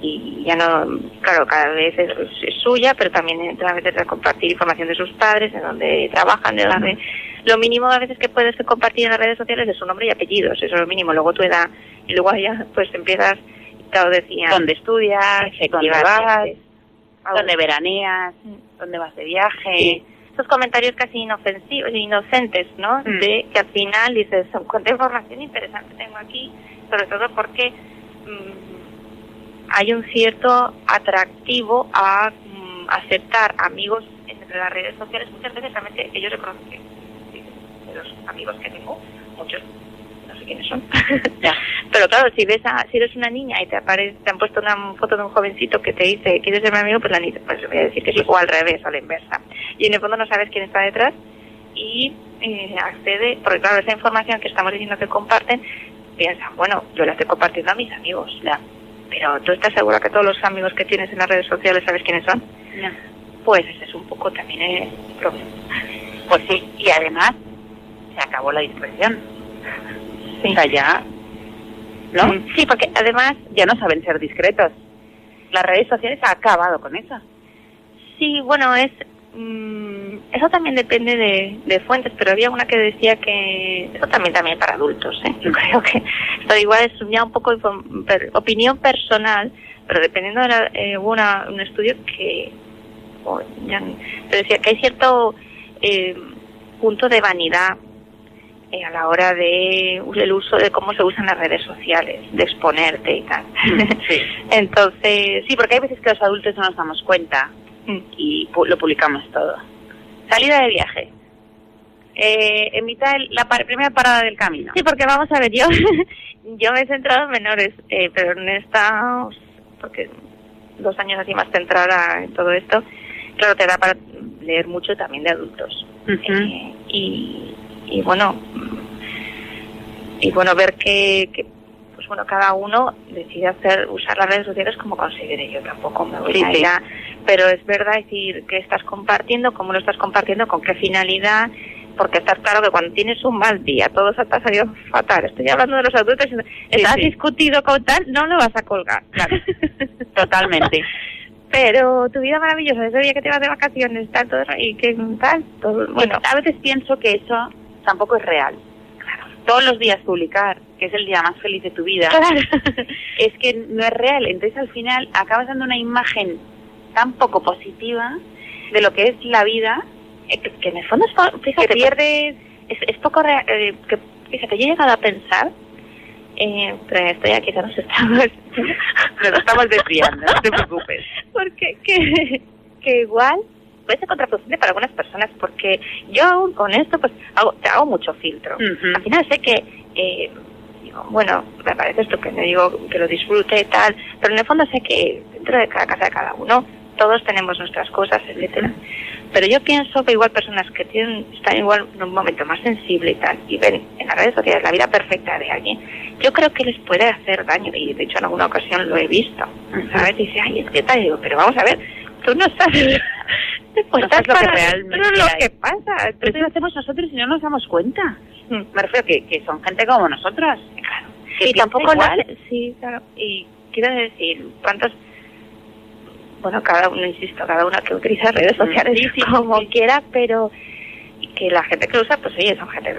Y ya no, claro, cada vez es, es suya, pero también a veces de compartir información de sus padres, de dónde trabajan, de dónde... Lo mínimo a veces que puedes compartir en las redes sociales es su nombre y apellidos, eso es lo mínimo. Luego tu edad, y luego ya pues empiezas, claro, decía... ¿Dónde estudias? ¿Dónde vas? Efectivamente. ¿Dónde veraneas? ¿Dónde vas de viaje? Sí. Esos comentarios casi inofensivos, inocentes, ¿no? Mm. De que al final dices, cuánta información interesante tengo aquí, sobre todo porque mm, hay un cierto atractivo a mm, aceptar amigos entre las redes sociales. Muchas veces realmente ellos sí, de los amigos que tengo, muchos no sé quiénes son. *laughs* Ya. Pero claro, si ves a, si eres una niña y te aparece, te han puesto una foto de un jovencito que te dice, ¿quieres ser mi amigo? Pues la niña, pues voy a decir que sí, o al revés, o a la inversa. Y en el fondo no sabes quién está detrás y eh, accede, porque claro, esa información que estamos diciendo que comparten, piensan, bueno, yo la estoy compartiendo a mis amigos, ya. Pero ¿tú estás segura que todos los amigos que tienes en las redes sociales sabes quiénes son? No. Pues ese es un poco también el problema. Pues sí, y además se acabó la discreción. Sí. O sea, ya, ¿no? Sí, porque además Ya no saben ser discretos. Las redes sociales han acabado con eso. Sí, bueno, es mm, eso también depende de, de fuentes, pero había una que decía que eso también también para adultos, ¿eh? Yo creo que esto igual es ya un poco opinión personal, pero dependiendo de la, eh, hubo una- un estudio que oh, ya pero decía que hay cierto eh, punto de vanidad eh, a la hora de el uso de cómo se usan las redes sociales, de exponerte y tal. Sí. *laughs* Entonces, Sí, porque hay veces que los adultos no nos damos cuenta mm, y pu- lo publicamos todo. Salida de viaje. Eh, en mitad de la par- primera parada del camino. Sí, porque vamos a ver, yo *laughs* yo me he centrado en menores, eh, pero en esta, porque dos años así más centrada en todo esto, claro, te da para leer mucho también de adultos. Eh, y, y bueno, y bueno, ver que, que, pues bueno, cada uno decide hacer, usar las redes sociales como considere. Yo tampoco me voy Sí, a sí. ir a- pero es verdad decir que estás compartiendo, cómo lo estás compartiendo, con qué finalidad, porque está claro que cuando tienes un mal día, todo se te ha salido fatal. Estoy hablando de los adultos, estás sí. discutido con tal, no lo vas a colgar. Claro. *laughs* Totalmente. Pero tu vida maravillosa, ese día que te vas de vacaciones, tal, todo, y que tal, todo, bueno, a veces pienso que eso tampoco es real. Todos los días publicar, que es el día más feliz de tu vida, claro. *laughs* es que no es real. Entonces al final acabas dando una imagen tan poco positiva de lo que es la vida Eh, que, en el fondo es, po- que fíjate, pierdes es, es poco real, eh, que, fíjate, yo he llegado a pensar, eh, pero estoy aquí, ya nos estamos, *laughs* Nos estamos desviando, no te preocupes. *laughs* porque que, que igual puede ser contraproducente para algunas personas, porque yo aún con esto pues hago, te hago mucho filtro. Al final sé que, eh, digo, bueno, me parece estupendo, digo que lo disfrute y tal, pero en el fondo sé que dentro de cada casa de cada uno todos tenemos nuestras cosas, etcétera. Pero yo pienso que igual personas que tienen, están igual en un momento más sensible y tal, y ven en las redes sociales la vida perfecta de alguien, yo creo que les puede hacer daño, y de hecho en alguna ocasión lo he visto. ¿Sabes? Dice, ay, es que tal, y digo, pero vamos a ver, tú no sabes Pues no sabes lo que para- realmente lo hay. que pasa. Pero eso lo hacemos nosotros y no nos damos cuenta. Mm. Me refiero que, que son gente como nosotras. Claro. Que y tampoco igual. la- sí claro y quiero decir cuántos bueno cada uno insisto cada uno que utiliza redes sociales sí, sí, como sí. quiera pero que la gente que usa pues oye son gente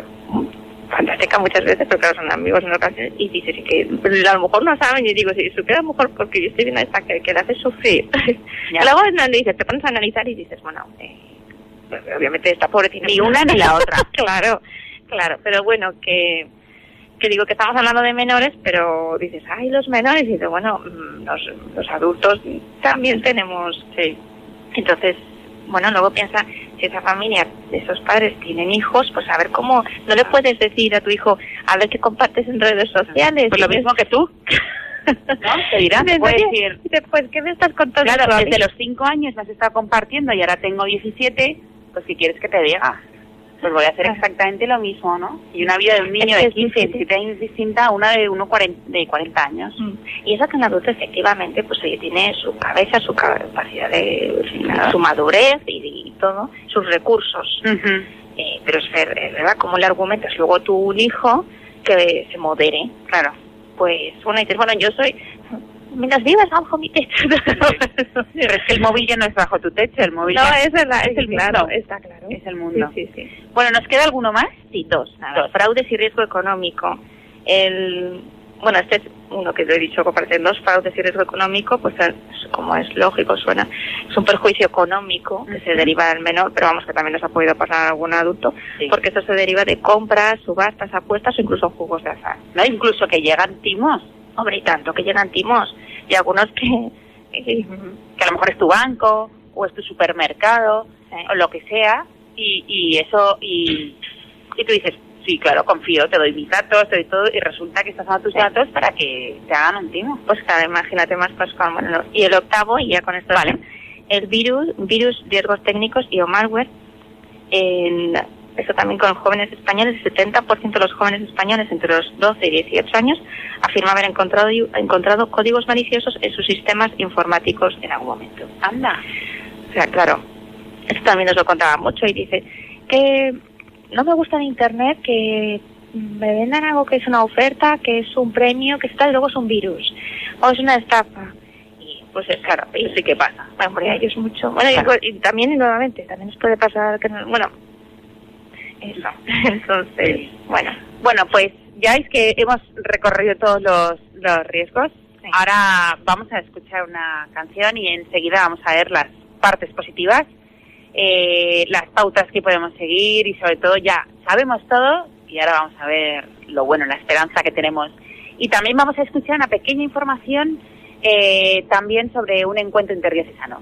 fantástica muchas veces pero claro son amigos en ocasiones y dices que a lo mejor no saben y digo si supiera a lo mejor porque yo estoy viendo a esta que, que le hace sufrir *laughs* Ya. luego analizas te pones a analizar y dices bueno eh, obviamente esta pobrecita Ni una ni la otra. *laughs* claro claro pero bueno que que digo que estamos hablando de menores, pero dices, ay, los menores, y dices, bueno, mm, los, los adultos también tenemos, sí. Entonces, bueno, luego piensa, si esa familia, esos padres tienen hijos, pues a ver cómo, no le puedes decir a tu hijo, a ver qué compartes en redes sociales. Pues lo mismo que tú. *laughs* ¿No? Te dirán, te Dices, puede "Oye", decir. pues, ¿qué me estás contando? Claro, tú a mí?". desde los 5 años me has estado compartiendo y ahora tengo 17, pues si quieres que te diga. Pues voy a hacer exactamente lo mismo, ¿no? Y una vida de un niño Es de que 15, sí, sí. 17 años es distinta a una de uno 40, de 40 años. Mm. Y eso que un adulto efectivamente, pues oye, tiene su cabeza, su capacidad de, su madurez y, y todo, sus recursos. Eh, pero es ver- es verdad, como le argumentas luego tú un hijo que se modere, Claro. pues bueno, dices, bueno, yo soy, mientras vivas bajo mi techo. Pero es que el móvil ya no es bajo tu techo, el móvil no, ya es, la, es es el claro, mundo. está claro. es el mundo. Sí, sí, sí. Bueno, ¿nos queda alguno más? Sí, dos, nada. Fraudes y riesgo económico. El, bueno, este es uno que lo he dicho, comparten dos fraudes y riesgo económico, pues es- como es lógico, suena, es un perjuicio económico que se deriva del menor, pero vamos que también nos ha podido pasar a algún adulto, Sí. porque eso se deriva de compras, subastas, apuestas o incluso juegos de azar. ¿No? Incluso que llegan timos, Hombre, y tanto que llegan timos, y algunos que... que a lo mejor es tu banco o es tu supermercado Sí. o lo que sea, y, y eso, y, y tú dices, sí, claro, confío, te doy mis datos, te doy todo, y resulta que estás dando tus Sí. datos para que te hagan un timo. Pues claro, imagínate más Pascual. Bueno, no. y el octavo, y ya con esto Vale. el virus, virus, riesgos técnicos y o malware. En, eso también con jóvenes españoles, el 70% de los jóvenes españoles entre los 12 y 18 años afirma haber encontrado, encontrado códigos maliciosos en sus sistemas informáticos en algún momento. Anda. O sea, claro, esto también nos lo contaba mucho y dice que no me gusta en Internet que me vendan algo que es una oferta, que es un premio, que está y luego es un virus o es una estafa. Y pues es claro, y sí que pasa. Bueno, es mucho. Bueno, y- Claro. y, también y nuevamente, también nos puede pasar que no, bueno, eso. *laughs* Entonces, bueno, Bueno, pues ya es que hemos recorrido todos los, los riesgos. Sí. Ahora vamos a escuchar una canción y enseguida vamos a ver las partes positivas, eh, las pautas que podemos seguir y sobre todo ya sabemos todo y ahora vamos a ver lo bueno, la esperanza que tenemos. Y también vamos a escuchar una pequeña información eh, también sobre un encuentro interdiocesano.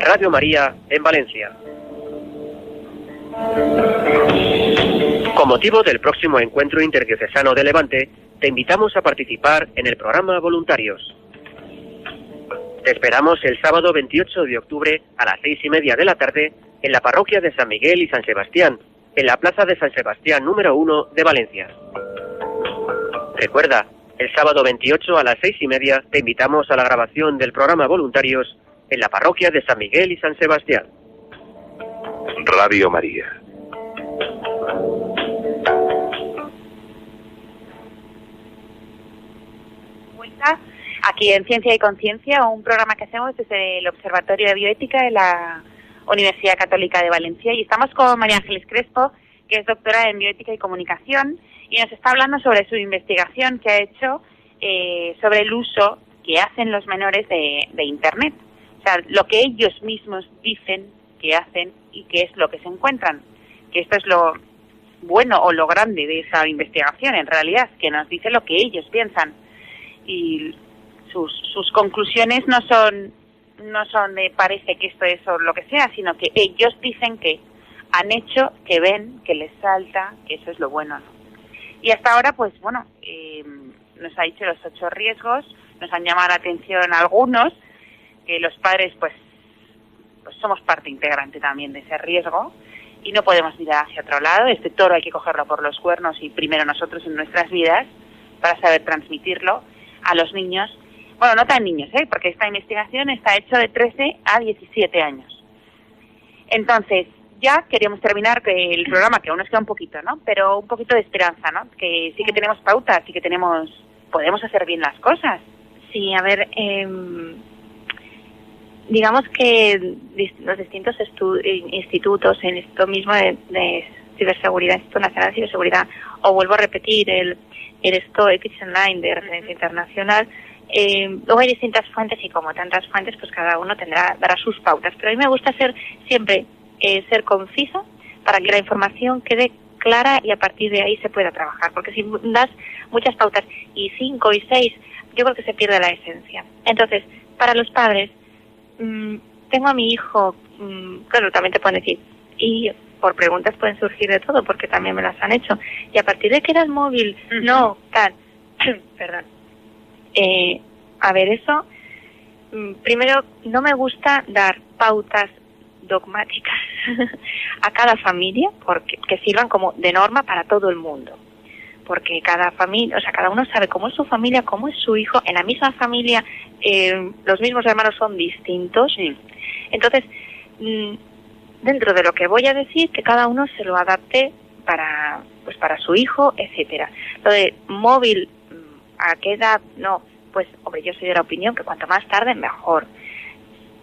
Radio María en Valencia. Con motivo del próximo encuentro interdiocesano de Levante, te invitamos a participar en el programa Voluntarios. Te esperamos el sábado 28 de octubre a las seis y media de la tarde en la parroquia de San Miguel y San Sebastián, en la plaza de San Sebastián número 1 de Valencia. Recuerda, el sábado 28 a las seis y media te invitamos a la grabación del programa Voluntarios en la parroquia de San Miguel y San Sebastián. Radio María. vuelta aquí en Ciencia y Conciencia, un programa que hacemos desde el Observatorio de Bioética de la Universidad Católica de Valencia. Y estamos con María Ángeles Crespo, que es doctora en Bioética y Comunicación, y nos está hablando sobre su investigación que ha hecho eh, sobre el uso que hacen los menores de, de Internet. O sea, lo que ellos mismos dicen que hacen y qué es lo que se encuentran. Que esto es lo bueno o lo grande de esa investigación, en realidad, que nos dice lo que ellos piensan y sus, sus conclusiones no son no son de parece que esto es o lo que sea, sino que ellos dicen que han hecho, que ven, que les salta, que eso es lo bueno. ¿no? Y hasta ahora, pues bueno, eh, nos ha dicho los ocho riesgos, nos han llamado la atención algunos, que los padres pues, pues somos parte integrante también de ese riesgo y no podemos mirar hacia otro lado. Este toro hay que cogerlo por los cuernos y primero nosotros en nuestras vidas para saber transmitirlo a los niños. Bueno, no tan niños, ¿eh? porque esta investigación está hecha de 13 a 17 años. Entonces, ya queríamos terminar el programa, que aún nos queda un poquito, ¿no? Pero un poquito de esperanza, ¿no? Que sí que tenemos pautas, sí que tenemos, podemos hacer bien las cosas. Sí, a ver, eh, digamos que los distintos estu- institutos en esto mismo de, de ciberseguridad, Instituto Nacional de Ciberseguridad, o vuelvo a repetir, el, el esto Ethics Online de referencia internacional, eh, luego hay distintas fuentes y como tantas fuentes, pues cada uno tendrá, dará sus pautas. Pero a mí me gusta ser siempre eh, ser concisa para que la información quede clara y a partir de ahí se pueda trabajar. Porque si das muchas pautas y cinco y seis, yo creo que se pierde la esencia. Entonces, para los padres, mm, tengo a mi hijo, mm, claro, también te pueden decir, y por preguntas pueden surgir de todo, porque también me las han hecho. Y a partir de que eras móvil, no, tal, *clears throat* perdón. Eh, a ver, eso, mm, primero, no me gusta dar pautas dogmáticas *laughs* a cada familia porque que sirvan como de norma para todo el mundo porque cada familia, o sea, cada uno sabe cómo es su familia, cómo es su hijo. En la misma familia, eh, los mismos hermanos son distintos. Entonces, mm, dentro de lo que voy a decir, que cada uno se lo adapte para, pues, para su hijo, etcétera. Lo de móvil, mm, ¿a qué edad? No, pues, hombre, yo soy de la opinión que cuanto más tarde, mejor.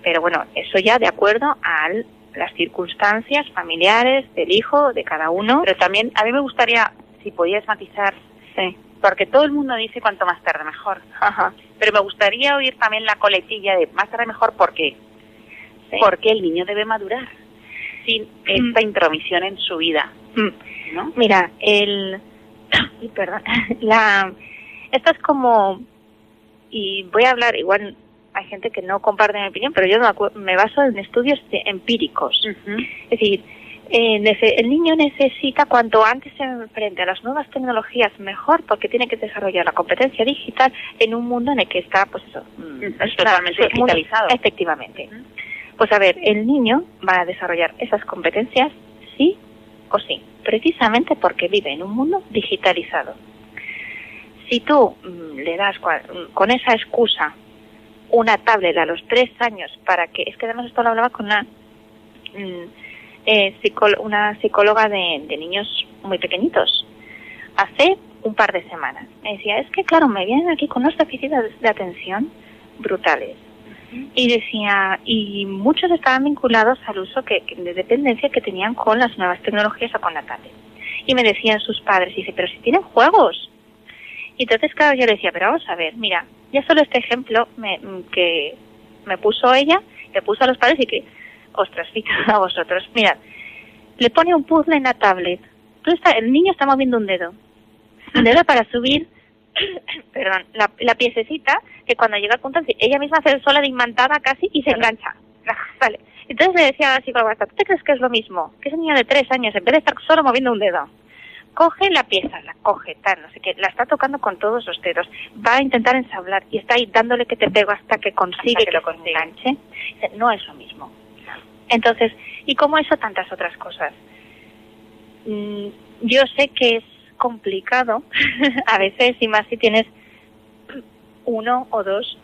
Pero bueno, eso ya de acuerdo a las circunstancias familiares del hijo, de cada uno. Pero también a mí me gustaría, si podías matizar, Sí. porque todo el mundo dice cuanto más tarde mejor. Ajá. Pero me gustaría oír también la coletilla de más tarde mejor, ¿por qué? Sí. Porque el niño debe madurar sin esta intromisión en su vida, Mm. ¿no? Mira, el. *clears throat* perdón. *laughs* La. Esto es como. Y voy a hablar, igual hay gente que no comparte mi opinión, pero yo me, baso en estudios empíricos. Es decir, eh, el niño necesita cuanto antes se enfrente a las nuevas tecnologías mejor porque tiene que desarrollar la competencia digital en un mundo en el que está, pues eso, mm, Es totalmente digitalizado. Efectivamente. Pues a ver, el niño va a desarrollar esas competencias sí o sí, precisamente porque vive en un mundo digitalizado. Si tú mm, le das cua- mm, con esa excusa una tablet a los tres años para que, es que además esto lo hablaba con una, eh, una psicóloga de, de niños muy pequeñitos, hace un par de semanas. Me decía, es que claro, me vienen aquí con unos déficits de, atención brutales. Y decía, y muchos estaban vinculados al uso que, de dependencia que tenían con las nuevas tecnologías o con la tablet. Y me decían sus padres, dice, pero si tienen juegos. Y entonces, claro, yo le decía, pero vamos a ver, mira, ya solo este ejemplo me, que me puso ella, le puso a los padres y que, ostras, fíjate *laughs* a vosotros, mirad, le pone un puzzle en la tablet. Tú está, el niño está moviendo un dedo. Un dedo para subir, *coughs* perdón, la, la piececita que cuando llega al punto, ella misma hace sola de imantada casi y se engancha. Vale. Entonces le decía a la psicóloga, ¿tú te crees que es lo mismo? Que ese niño de tres años, en vez de estar solo moviendo un dedo, coge la pieza, la coge, tal, no sé qué, la está tocando con todos los dedos, va a intentar ensablar y está ahí dándole que te pego hasta que consigue que, lo enganche. Dice, No es lo mismo. Entonces, y como eso, tantas otras cosas. Mm, yo sé que es complicado *laughs* a veces, y más si tienes uno o dos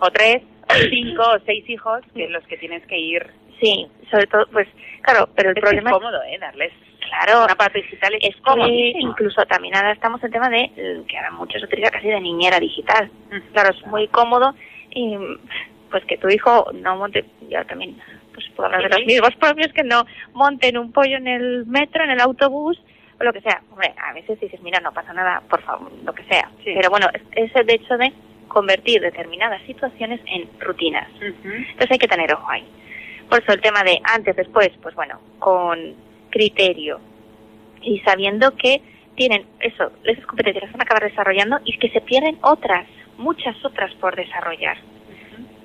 O tres, o *coughs* cinco, o seis hijos, que los que tienes que ir. Sí, sobre todo, pues, claro, pero el Es problema es cómodo, ¿eh? Darles claro, un aparato digital es, cómodísimo. incluso también ahora estamos en el tema de eh, que ahora muchos utilizan casi de niñera digital. Mm. Claro, es muy cómodo y pues que tu hijo no monte, ya también pues los mismos propios, que no monten un pollo en el metro, en el autobús o lo que sea. Hombre, a veces dices, mira, no pasa nada, por favor, lo que sea. Sí. Pero bueno, es, el hecho de convertir determinadas situaciones en rutinas. Entonces hay que tener ojo ahí. Por eso el tema de antes, después, pues bueno, con criterio y sabiendo que tienen eso, esas competencias las van a acabar desarrollando y que se pierden otras, muchas otras por desarrollar.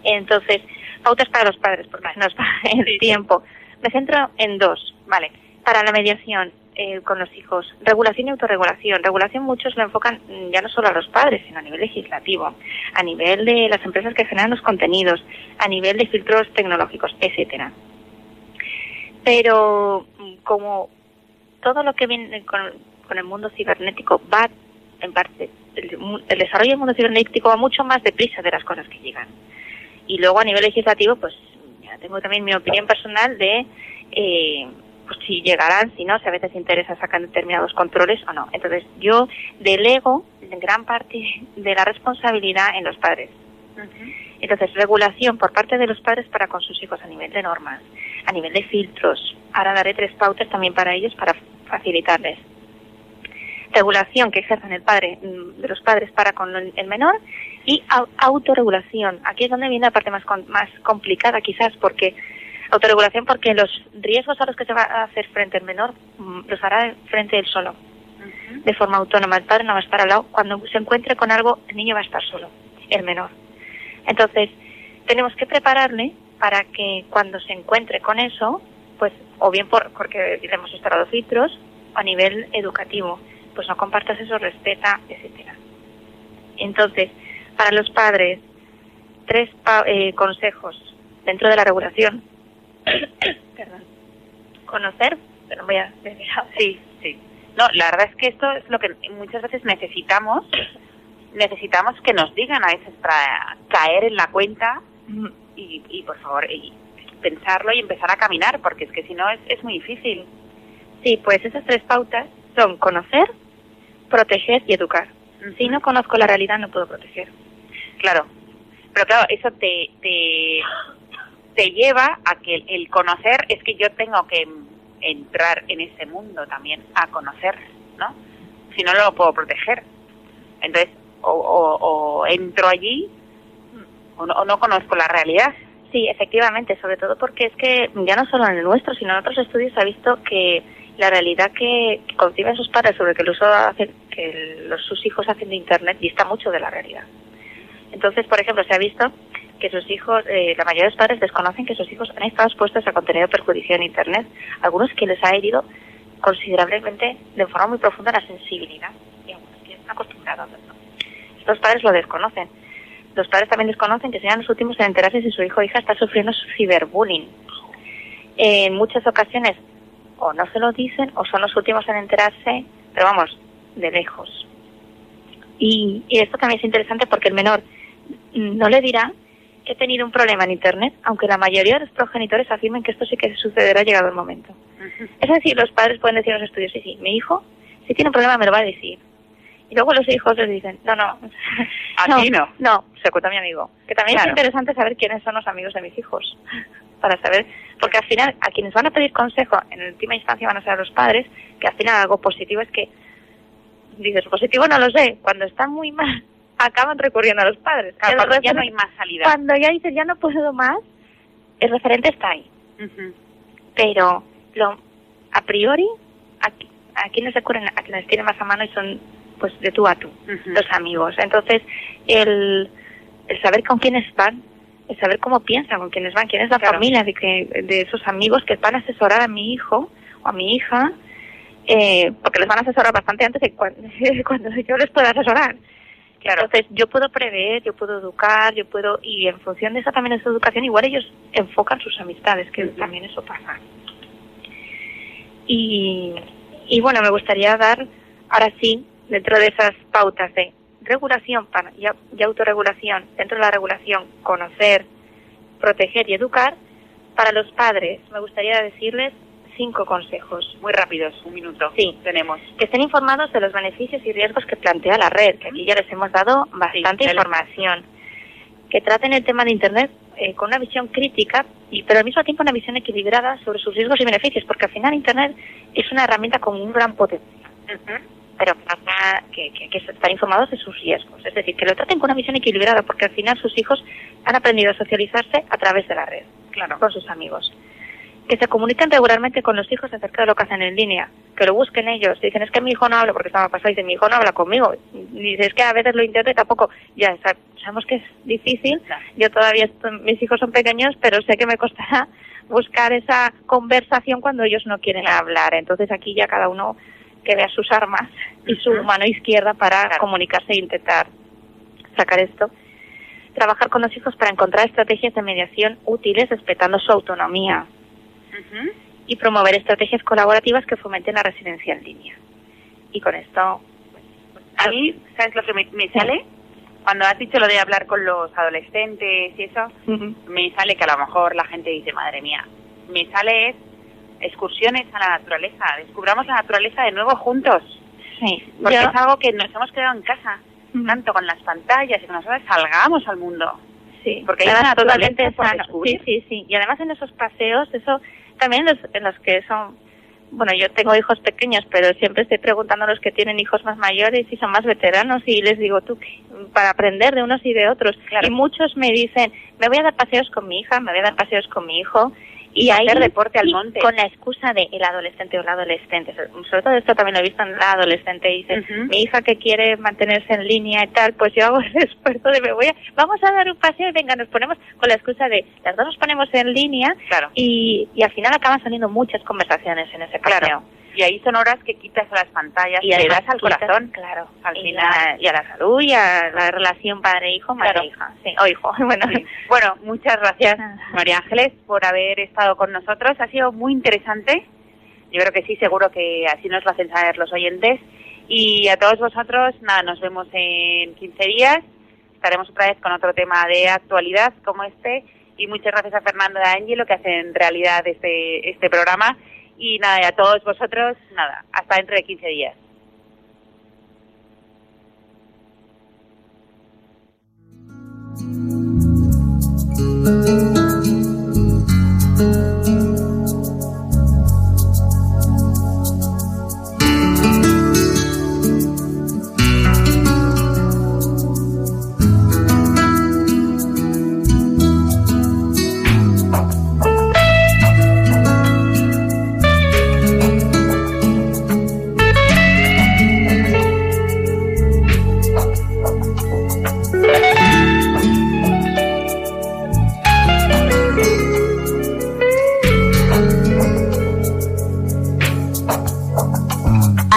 Entonces, pautas para los padres, porque se nos va *laughs* el tiempo. Me centro en dos, ¿vale? Para la mediación eh, con los hijos, regulación y autorregulación. Regulación muchos lo enfocan mm, ya no solo a los padres, sino a nivel legislativo, a nivel de las empresas que generan los contenidos, a nivel de filtros tecnológicos, etcétera. Pero mm, como todo lo que viene con, con el mundo cibernético va en parte, el, el desarrollo del mundo cibernético va mucho más deprisa de las cosas que llegan. Y luego a nivel legislativo, pues ya tengo también mi opinión personal de eh, pues si llegarán, si no, si a veces interesa sacar determinados controles o no. Entonces yo delego gran parte de la responsabilidad en los padres. Entonces, regulación por parte de los padres para con sus hijos a nivel de normas, a nivel de filtros. Ahora daré tres pautas también para ellos para facilitarles. Regulación que ejerzan el padre, mm, de los padres para con el menor y au- autorregulación. Aquí es donde viene la parte más, con- más complicada quizás porque autorregulación porque los riesgos a los que se va a hacer frente el menor mm, los hará frente él solo de forma autónoma. El padre no va a estar al lado. Cuando se encuentre con algo, el niño va a estar solo, el menor. Entonces, tenemos que prepararle para que cuando se encuentre con eso, pues, o bien por, porque le hemos instalado filtros, o a nivel educativo, pues no compartas eso, respeta, etcétera. Entonces, para los padres, tres pa- eh, consejos dentro de la regulación. *coughs* Perdón. Conocer, pero voy a Sí, sí. No, la verdad es que esto es lo que muchas veces necesitamos. Necesitamos que nos digan a veces para caer en la cuenta y, y por favor, y pensarlo y empezar a caminar, porque es que si no es, es muy difícil. Sí, pues esas tres pautas son conocer, proteger y educar. Si no conozco la realidad, no puedo proteger. Claro. Pero claro, eso te, te, te lleva a que el, conocer es que yo tengo que entrar en ese mundo también a conocer, ¿no? Si no, no lo puedo proteger. Entonces, o, o, o entro allí o no, o no conozco la realidad. Sí, efectivamente, sobre todo porque es que ya no solo en el nuestro, sino en otros estudios se ha visto que la realidad que, que conciben sus padres sobre que el uso hace, que el- los, sus hijos hacen de Internet dista mucho de la realidad. Entonces, por ejemplo, se ha visto que sus hijos, eh, la mayoría de los padres desconocen que sus hijos han estado expuestos a contenido perjudicial en Internet, algunos que les ha herido considerablemente de forma muy profunda la sensibilidad y algunos que están acostumbrados a esto. Padres lo desconocen. Los padres también desconocen que sean los últimos en enterarse si su hijo o hija está sufriendo ciberbullying. En muchas ocasiones o no se lo dicen o son los últimos en enterarse, pero vamos, de lejos. Y, y esto también es interesante porque el menor no le dirá que he tenido un problema en Internet, aunque la mayoría de los progenitores afirmen que esto sí que sucederá llegado el momento. Es decir, los padres pueden decir en los estudios, sí, sí, mi hijo, si tiene un problema me lo va a decir. Y luego los hijos les dicen, no, no. A *laughs* ti no. No, se cuenta mi amigo. Que también Claro. es interesante saber quiénes son los amigos de mis hijos. *laughs* Para saber, porque al final, a quienes van a pedir consejo, en última instancia van a ser los padres, que al final algo positivo es que, dices, positivo no lo sé, cuando están muy mal, *laughs* acaban recurriendo a los padres. Claro, cuando ya no hay más salida. Cuando ya dices, ya no puedo más, el referente está ahí pero lo a priori a, a quienes recurren a quienes tienen más a mano y son pues de tú a tú los amigos entonces el, el saber con quiénes van es saber cómo piensan, con quiénes van, quién es la Claro. familia de, que, de esos amigos que van a asesorar a mi hijo o a mi hija, eh, porque les van a asesorar bastante antes de cuando, *laughs* cuando yo les pueda asesorar. Claro. Entonces, yo puedo prever, yo puedo educar, yo puedo, y en función de esa también esa educación, igual ellos enfocan sus amistades, que también eso pasa. Y, y bueno, me gustaría dar, ahora sí, dentro de esas pautas de regulación y, au- y autorregulación, dentro de la regulación, conocer, proteger y educar, para los padres me gustaría decirles cinco consejos. Muy rápidos, un minuto. Sí. Tenemos. Que estén informados de los beneficios y riesgos que plantea la red, que aquí ya les hemos dado bastante información. Que traten el tema de Internet eh, con una visión crítica, y pero al mismo tiempo una visión equilibrada sobre sus riesgos y beneficios, porque al final Internet es una herramienta con un gran potencial. Pero para que, que, que estar informados de sus riesgos. Es decir, que lo traten con una visión equilibrada, porque al final sus hijos han aprendido a socializarse a través de la red Claro. con sus amigos. Que se comuniquen regularmente con los hijos acerca de lo que hacen en línea. Que lo busquen ellos. Dicen, es que mi hijo no habla, porque estaba pasado, dice, mi hijo no habla conmigo. Dice, es que a veces lo intento y tampoco. Ya, sa- sabemos que es difícil. Yo todavía, mis hijos son pequeños, pero sé que me costará buscar esa conversación cuando ellos no quieren hablar. Entonces aquí ya cada uno que vea sus armas y su mano izquierda para comunicarse e intentar sacar esto. Trabajar con los hijos para encontrar estrategias de mediación útiles respetando su autonomía. Y promover estrategias colaborativas que fomenten la residencia en línea. Y con esto, A mí, ¿sabes lo que me, me sale? Cuando has dicho lo de hablar con los adolescentes y eso, me sale que a lo mejor la gente dice, madre mía, me sale es excursiones a la naturaleza, descubramos la naturaleza de nuevo juntos. Sí, Porque yo- es algo que nos hemos quedado en casa, tanto con las pantallas y que nosotros salgamos al mundo. sí, porque hay una totalmente sano. Sí, sí, sí. Y además en esos paseos, eso también los, en los que son, bueno, yo tengo hijos pequeños, pero siempre estoy preguntando a los que tienen hijos más mayores y son más veteranos y les digo, tú, para aprender de unos y de otros. Y muchos me dicen, me voy a dar paseos con mi hija, me voy a dar paseos con mi hijo. Y Hacer ahí, deporte al monte. Con la excusa de el adolescente o la adolescente. Sobre todo esto también lo he visto en la adolescente. Dice, mi hija que quiere mantenerse en línea y tal, pues yo hago *laughs* el esfuerzo de me voy a, vamos a dar un paseo y venga, nos ponemos con la excusa de las dos nos ponemos en línea y, y al final acaban saliendo muchas conversaciones en ese paseo. Claro. Y ahí son horas que quitas las pantallas Y le das al quitas- corazón. claro, Al y, final. la- y a la salud y a la relación padre-hijo, madre-hija. Sí, o hijo. *laughs* Bueno, Sí. Bueno, muchas gracias, María Ángeles, por haber estado con nosotros. Ha sido muy interesante. Yo creo que sí, seguro que así nos lo hacen saber los oyentes. Y a todos vosotros, nada, nos vemos en 15 días. Estaremos otra vez con otro tema de actualidad como este. Y muchas gracias a Fernando y a Angelo que hacen realidad este, este programa. Y nada, y a todos vosotros, nada, hasta dentro de 15 días.